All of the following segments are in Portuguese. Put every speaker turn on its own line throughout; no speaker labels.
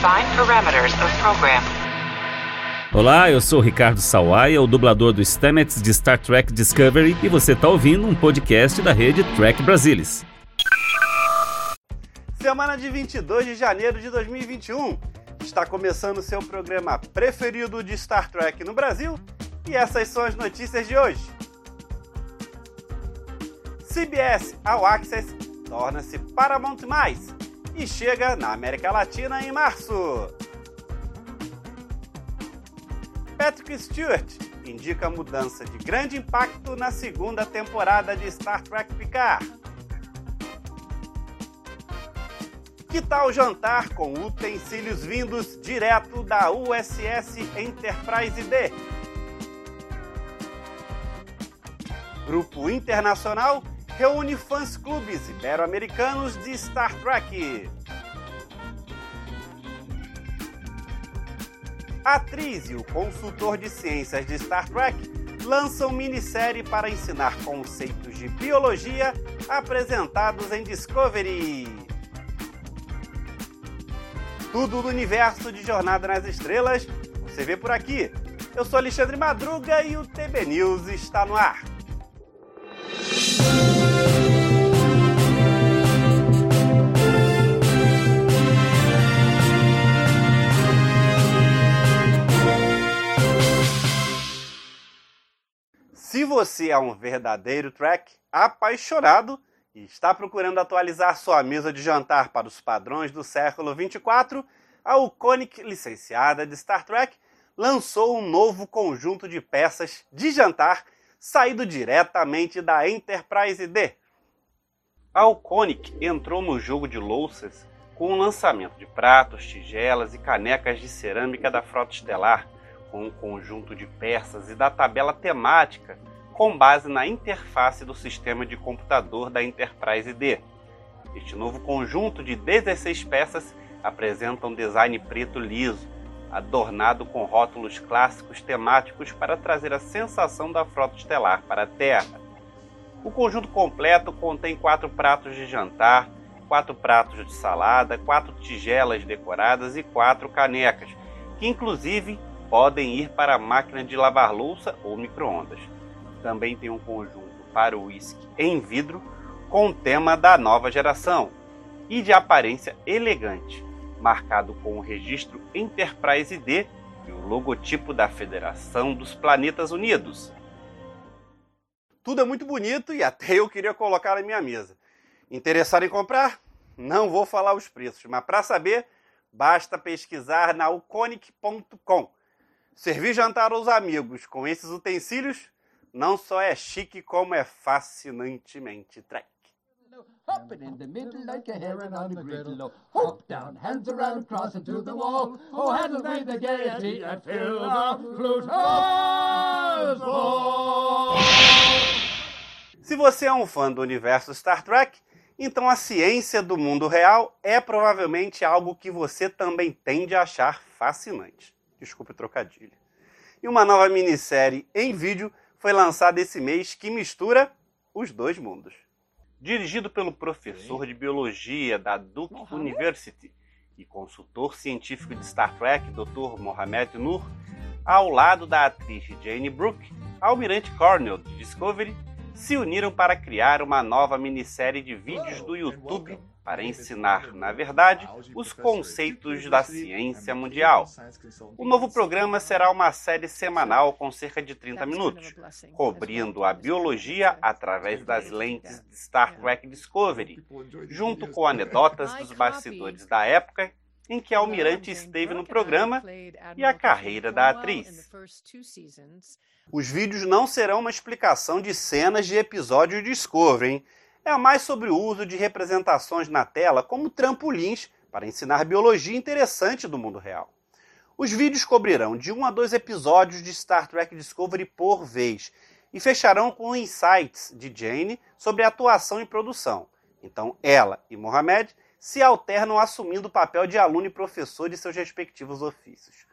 Define parameters of program.
Olá, eu sou Ricardo Sawaia, o dublador do Stamets de Star Trek Discovery, e você está ouvindo um podcast da rede Trek Brasilis.
Semana de 22 de janeiro de 2021. Está começando o seu programa preferido de Star Trek no Brasil e essas são as notícias de hoje. CBS All Access torna-se Paramount+, e chega na América Latina em março. Patrick Stewart indica mudança de grande impacto na segunda temporada de Star Trek Picard. Que tal jantar com utensílios vindos direto da USS Enterprise D? Grupo Internacional reúne fãs clubes ibero-americanos de Star Trek. A atriz e o consultor de ciências de Star Trek lançam minissérie para ensinar conceitos de biologia apresentados em Discovery. Tudo do universo de Jornada nas Estrelas você vê por aqui. Eu sou Alexandre Madruga e o TB News está no ar. Se você é um verdadeiro Trek apaixonado e está procurando atualizar sua mesa de jantar para os padrões do século 24, a Uconic, licenciada de Star Trek, lançou um novo conjunto de peças de jantar saído diretamente da Enterprise D. A Uconic entrou no jogo de louças com o lançamento de pratos, tigelas e canecas de cerâmica da Frota Estelar com um conjunto de peças e da tabela temática com base na interface do sistema de computador da Enterprise D. Este novo conjunto de 16 peças apresenta um design preto liso, adornado com rótulos clássicos temáticos para trazer a sensação da frota estelar para a Terra. O conjunto completo contém quatro pratos de jantar, quatro pratos de salada, quatro tigelas decoradas e quatro canecas, que inclusive podem ir para a máquina de lavar louça ou microondas. Também tem um conjunto para o whisky em vidro com o tema da nova geração e de aparência elegante, marcado com o registro Enterprise D e o logotipo da Federação dos Planetas Unidos. Tudo é muito bonito e até eu queria colocar na minha mesa. Interessado em comprar? Não vou falar os preços, mas para saber, basta pesquisar na uconic.com Servir jantar aos amigos com esses utensílios não só é chique, como é fascinantemente trek. Hopping in the middle like a heron on griddle. Hop down, hands around, cross into the wall. Oh, handle me the gaiety and fill the flute. Se você é um fã do universo Star Trek, então a ciência do mundo real é provavelmente algo que você também tende a achar fascinante. Desculpe o trocadilho. E uma nova minissérie em vídeo foi lançada esse mês que mistura os dois mundos. Dirigido pelo professor de biologia da Duke University e consultor científico de Star Trek, Dr. Mohamed Nur, ao lado da atriz Jane Brooke, Almirante Cornell de Discovery, se uniram para criar uma nova minissérie de vídeos do YouTube para ensinar, na verdade, os conceitos da ciência mundial. O novo programa será uma série semanal com cerca de 30 minutos, cobrindo a biologia através das lentes de Star Trek Discovery, junto com anedotas dos bastidores da época em que a Almirante esteve no programa e a carreira da atriz. Os vídeos não serão uma explicação de cenas de episódios de Discovery, hein? É mais sobre o uso de representações na tela como trampolins para ensinar biologia interessante do mundo real. Os vídeos cobrirão de um a dois episódios de Star Trek Discovery por vez e fecharão com insights de Jane sobre atuação e produção. Então, ela e Mohamed se alternam assumindo o papel de aluno e professor de seus respectivos ofícios.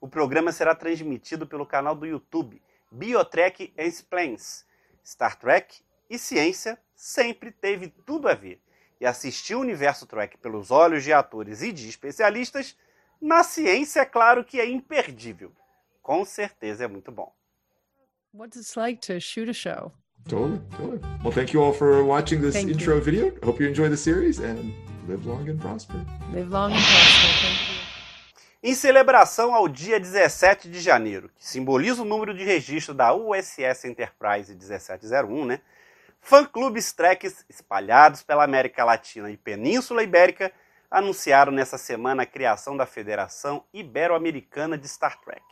O programa será transmitido pelo canal do YouTube Biotrek Explains, Star Trek e Ciência sempre teve tudo a ver. E assistir o universo Trek pelos olhos de atores e de especialistas Na ciência, é claro que é imperdível. Com certeza é muito bom.
What's it like to shoot a show?
Totally, totally. Well, thank you all for watching this
Thank
intro
you.
video. Hope you enjoy the series and live long and prosper.
Live long and prosper. Thank you.
Em celebração ao dia 17 de janeiro, que simboliza o número de registro da USS Enterprise 1701, né? Fã-clubes treks espalhados pela América Latina e Península Ibérica anunciaram nessa semana a criação da Federação Ibero-Americana de Star Trek.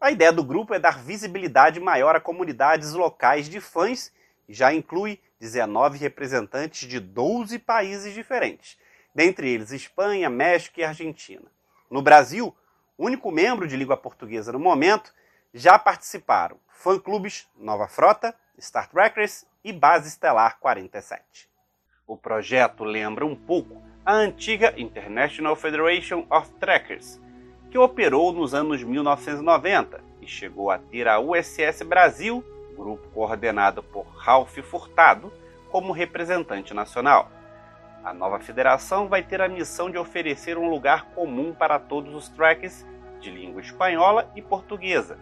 A ideia do grupo é dar visibilidade maior a comunidades locais de fãs e já inclui 19 representantes de 12 países diferentes, dentre eles Espanha, México e Argentina. No Brasil, único membro de língua portuguesa no momento, já participaram fã-clubes Nova Frota, Star Trekkers e Base Estelar 47. O projeto lembra um pouco a antiga International Federation of Trekkers, que operou nos anos 1990 e chegou a ter a USS Brasil, grupo coordenado por Ralph Furtado, como representante nacional. A nova federação vai ter a missão de oferecer um lugar comum para todos os tracks de língua espanhola e portuguesa,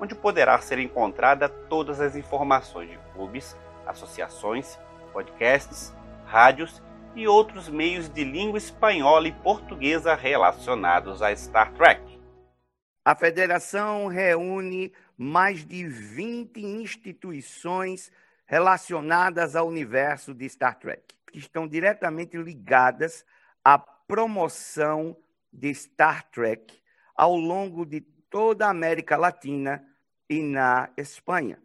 onde poderá ser encontrada todas as informações de clubes, associações, podcasts, rádios e outros meios de língua espanhola e portuguesa relacionados a Star Trek.
A federação reúne mais de 20 instituições relacionadas ao universo de Star Trek, que estão diretamente ligadas à promoção de Star Trek ao longo de toda a América Latina e na Espanha.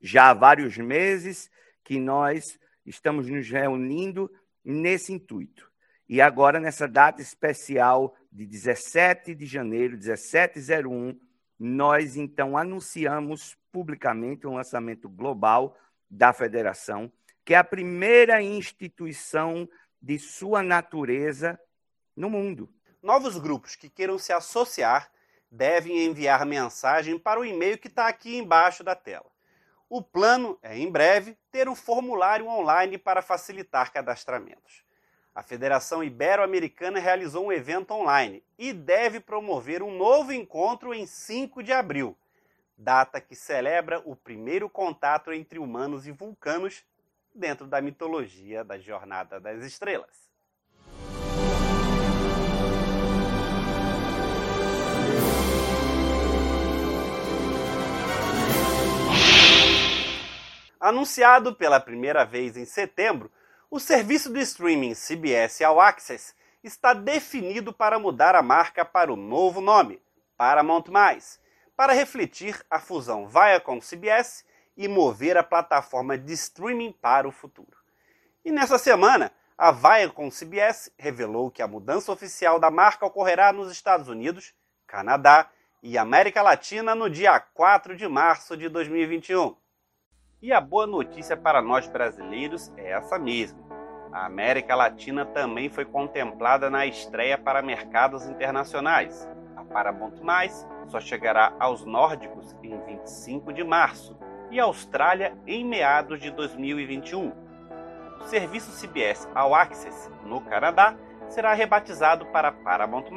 Já há vários meses que nós estamos nos reunindo nesse intuito. E agora, nessa data especial de 17 de janeiro, 1701, nós então anunciamos publicamente um lançamento global da federação, que é a primeira instituição de sua natureza no mundo.
Novos grupos que queiram se associar devem enviar mensagem para o e-mail que está aqui embaixo da tela. O plano é, em breve, ter um formulário online para facilitar cadastramentos. A Federação Ibero-Americana realizou um evento online e deve promover um novo encontro em 5 de abril, data que celebra o primeiro contato entre humanos e vulcanos dentro da mitologia da Jornada das Estrelas. Anunciado pela primeira vez em setembro, o serviço do streaming CBS All Access está definido para mudar a marca para o novo nome, Paramount+, para refletir a fusão Viacom-CBS e mover a plataforma de streaming para o futuro. E nessa semana, a Viacom-CBS revelou que a mudança oficial da marca ocorrerá nos Estados Unidos, Canadá e América Latina no dia 4 de março de 2021. E a boa notícia para nós brasileiros é essa mesmo. A América Latina também foi contemplada na estreia para mercados internacionais. A Paramount+, só chegará aos nórdicos em 25 de março e Austrália em meados de 2021. O serviço CBS All Access, no Canadá, será rebatizado para Paramount+,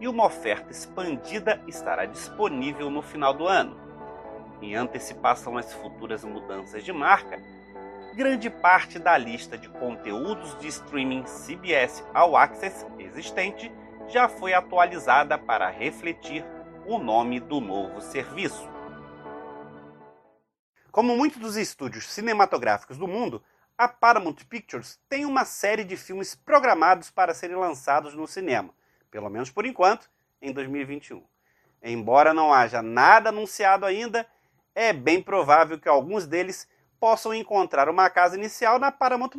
e uma oferta expandida estará disponível no final do ano em antecipação às futuras mudanças de marca, grande parte da lista de conteúdos de streaming CBS All Access existente já foi atualizada para refletir o nome do novo serviço. Como muitos dos estúdios cinematográficos do mundo, a Paramount Pictures tem uma série de filmes programados para serem lançados no cinema, pelo menos por enquanto, em 2021. Embora não haja nada anunciado ainda, é bem provável que alguns deles possam encontrar uma casa inicial na Paramount+,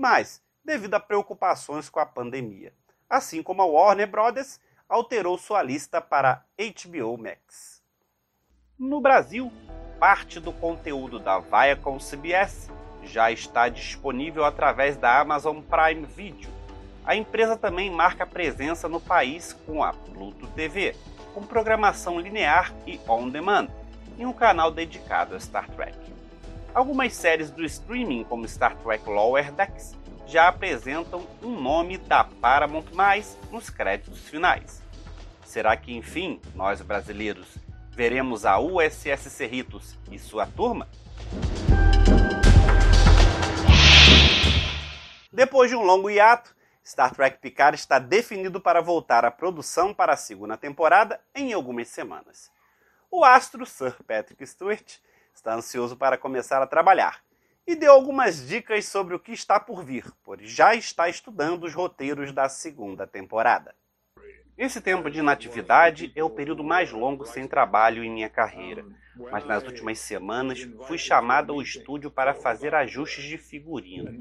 devido a preocupações com a pandemia. Assim como a Warner Brothers alterou sua lista para HBO Max. No Brasil, parte do conteúdo da Viacom CBS já está disponível através da Amazon Prime Video. A empresa também marca presença no país com a Pluto TV, com programação linear e on-demand em um canal dedicado a Star Trek. Algumas séries do streaming, como Star Trek Lower Decks, já apresentam um nome da Paramount+, nos créditos finais. Será que, enfim, nós brasileiros veremos a USS Cerritos e sua turma? Depois de um longo hiato, Star Trek Picard está definido para voltar à produção para a segunda temporada em algumas semanas. O astro Sir Patrick Stewart está ansioso para começar a trabalhar e deu algumas dicas sobre o que está por vir, pois já está estudando os roteiros da segunda temporada. Esse tempo de inatividade é o período mais longo sem trabalho em minha carreira, mas nas últimas semanas fui chamado ao estúdio para fazer ajustes de figurino.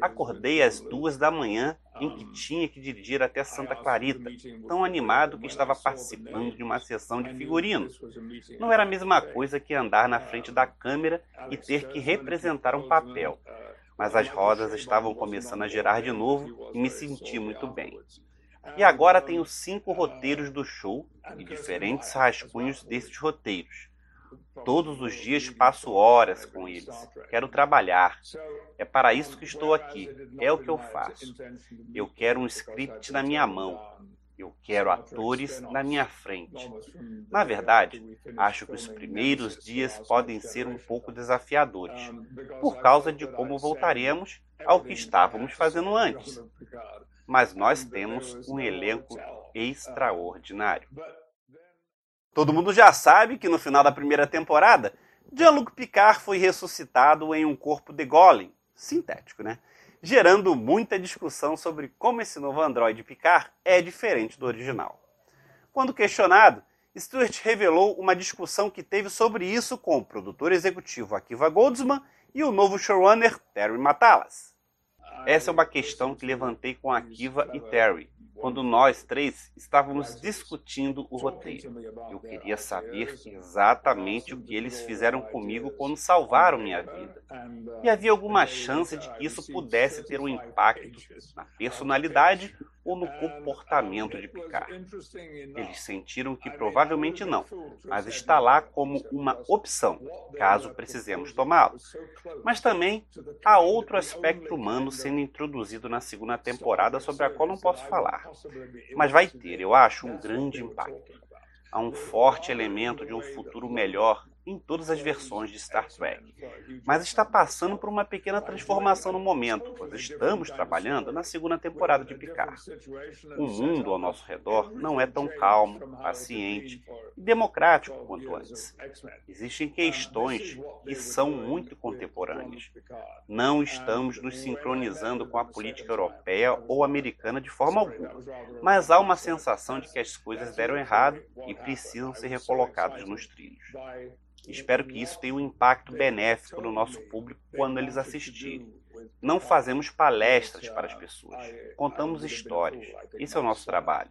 Acordei às duas da manhã em que tinha que dirigir até Santa Clarita, tão animado que estava participando de uma sessão de figurino. Não era a mesma coisa que andar na frente da câmera e ter que representar um papel, mas as rodas estavam começando a girar de novo e me senti muito bem. E agora tenho cinco roteiros do show e diferentes rascunhos desses roteiros. Todos os dias passo horas com eles. Quero trabalhar. É para isso que estou aqui. É o que eu faço. Eu quero um script na minha mão. Eu quero atores na minha frente. Na verdade, acho que os primeiros dias podem ser um pouco desafiadores, por causa de como voltaremos ao que estávamos fazendo antes mas nós temos um elenco extraordinário. Todo mundo já sabe que no final da primeira temporada, Jean-Luc Picard foi ressuscitado em um corpo de Golem, sintético, né? Gerando muita discussão sobre como esse novo androide Picard é diferente do original. Quando questionado, Stewart revelou uma discussão que teve sobre isso com o produtor executivo Akiva Goldsman e o novo showrunner Terry Matalas. Essa é uma questão que levantei com a Kiva e Terry, quando nós três estávamos discutindo o roteiro. Eu queria saber exatamente o que eles fizeram comigo quando salvaram minha vida. E havia alguma chance de que isso pudesse ter um impacto na personalidade ou no comportamento de Picard. Eles sentiram que provavelmente não, mas está lá como uma opção, caso precisemos tomá-lo. Mas também há outro aspecto humano sendo introduzido na segunda temporada sobre a qual não posso falar, mas vai ter, eu acho, um grande impacto. Há um forte elemento de um futuro melhor em todas as versões de Star Trek, mas está passando por uma pequena transformação no momento, pois estamos trabalhando na segunda temporada de Picard. O mundo ao nosso redor não é tão calmo, paciente e democrático quanto antes. Existem questões que são muito contemporâneas. Não estamos nos sincronizando com a política europeia ou americana de forma alguma, mas há uma sensação de que as coisas deram errado e precisam ser recolocadas nos trilhos. Espero que isso tenha um impacto benéfico no nosso público quando eles assistirem. Não fazemos palestras para as pessoas, contamos histórias. Esse é o nosso trabalho.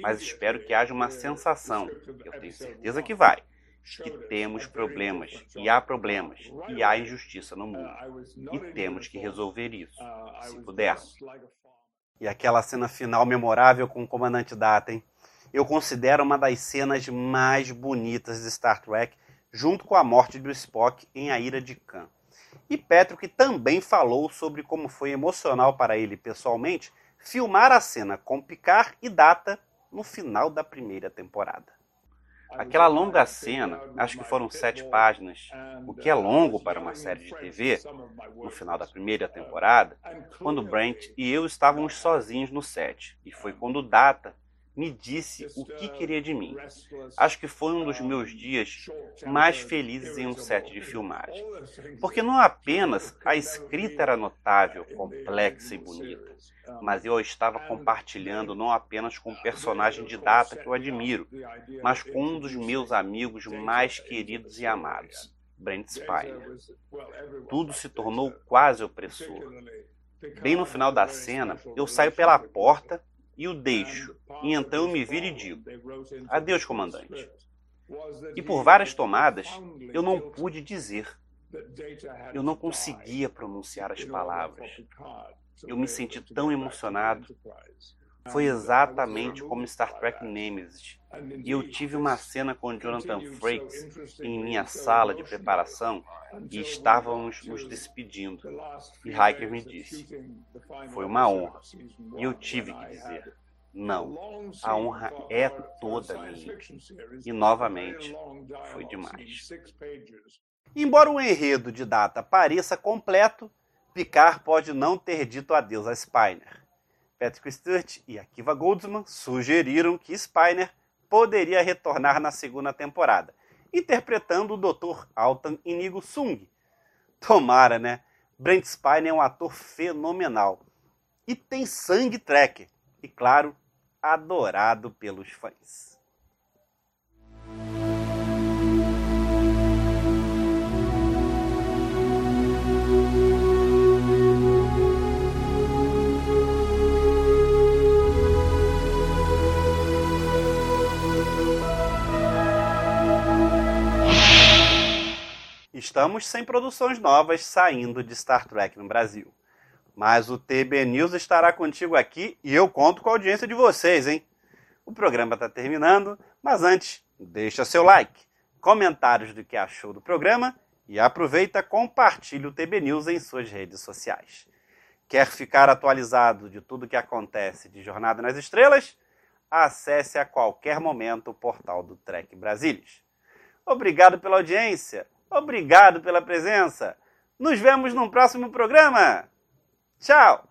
Mas espero que haja uma sensação, eu tenho certeza que vai, que temos problemas, e há problemas, e há injustiça no mundo. E temos que resolver isso, se pudermos.
E aquela cena final memorável com o comandante Data, hein? Eu considero uma das cenas mais bonitas de Star Trek junto com a morte do Spock em A Ira de Khan. E Patrick também falou sobre como foi emocional para ele pessoalmente filmar a cena com Picard e Data no final da primeira temporada.
Aquela longa cena, acho que foram sete páginas, o que é longo para uma série de TV, no final da primeira temporada, quando Brent e eu estávamos sozinhos no set, e foi quando Data me disse o que queria de mim. Acho que foi um dos meus dias mais felizes em um set de filmagem. Porque não apenas a escrita era notável, complexa e bonita, mas eu estava compartilhando não apenas com um personagem de data que eu admiro, mas com um dos meus amigos mais queridos e amados, Brent Spiner. Tudo se tornou quase opressor. Bem no final da cena, eu saio pela porta e o deixo, e então eu me viro e digo: Adeus, comandante. E por várias tomadas eu não pude dizer. Eu não conseguia pronunciar as palavras. Eu me senti tão emocionado. Foi exatamente como Star Trek Nemesis. E eu tive uma cena com Jonathan Frakes em minha sala de preparação e estávamos nos despedindo. E Hiker me disse: Foi uma honra. E eu tive que dizer: Não, a honra é toda minha. E novamente, foi demais. Embora o enredo de data pareça completo, Picard pode não ter dito adeus a Spiner. Patrick Stewart e Akiva Goldsman sugeriram que Spiner poderia retornar na segunda temporada, interpretando o Dr. Altan Inigo Sung. Tomara, né? Brent Spiner é um ator fenomenal. E tem sangue tracker. E claro, adorado pelos fãs. Estamos sem produções novas saindo de Star Trek no Brasil. Mas o TB News estará contigo aqui e eu conto com a audiência de vocês, hein? O programa está terminando, mas antes, deixa seu like, comentários do que achou do programa e aproveita compartilhe o TB News em suas redes sociais. Quer ficar atualizado de tudo que acontece de Jornada nas Estrelas? Acesse a qualquer momento o portal do Trek Brasilis. Obrigado pela audiência Obrigado pela presença. Nos vemos num próximo programa. Tchau!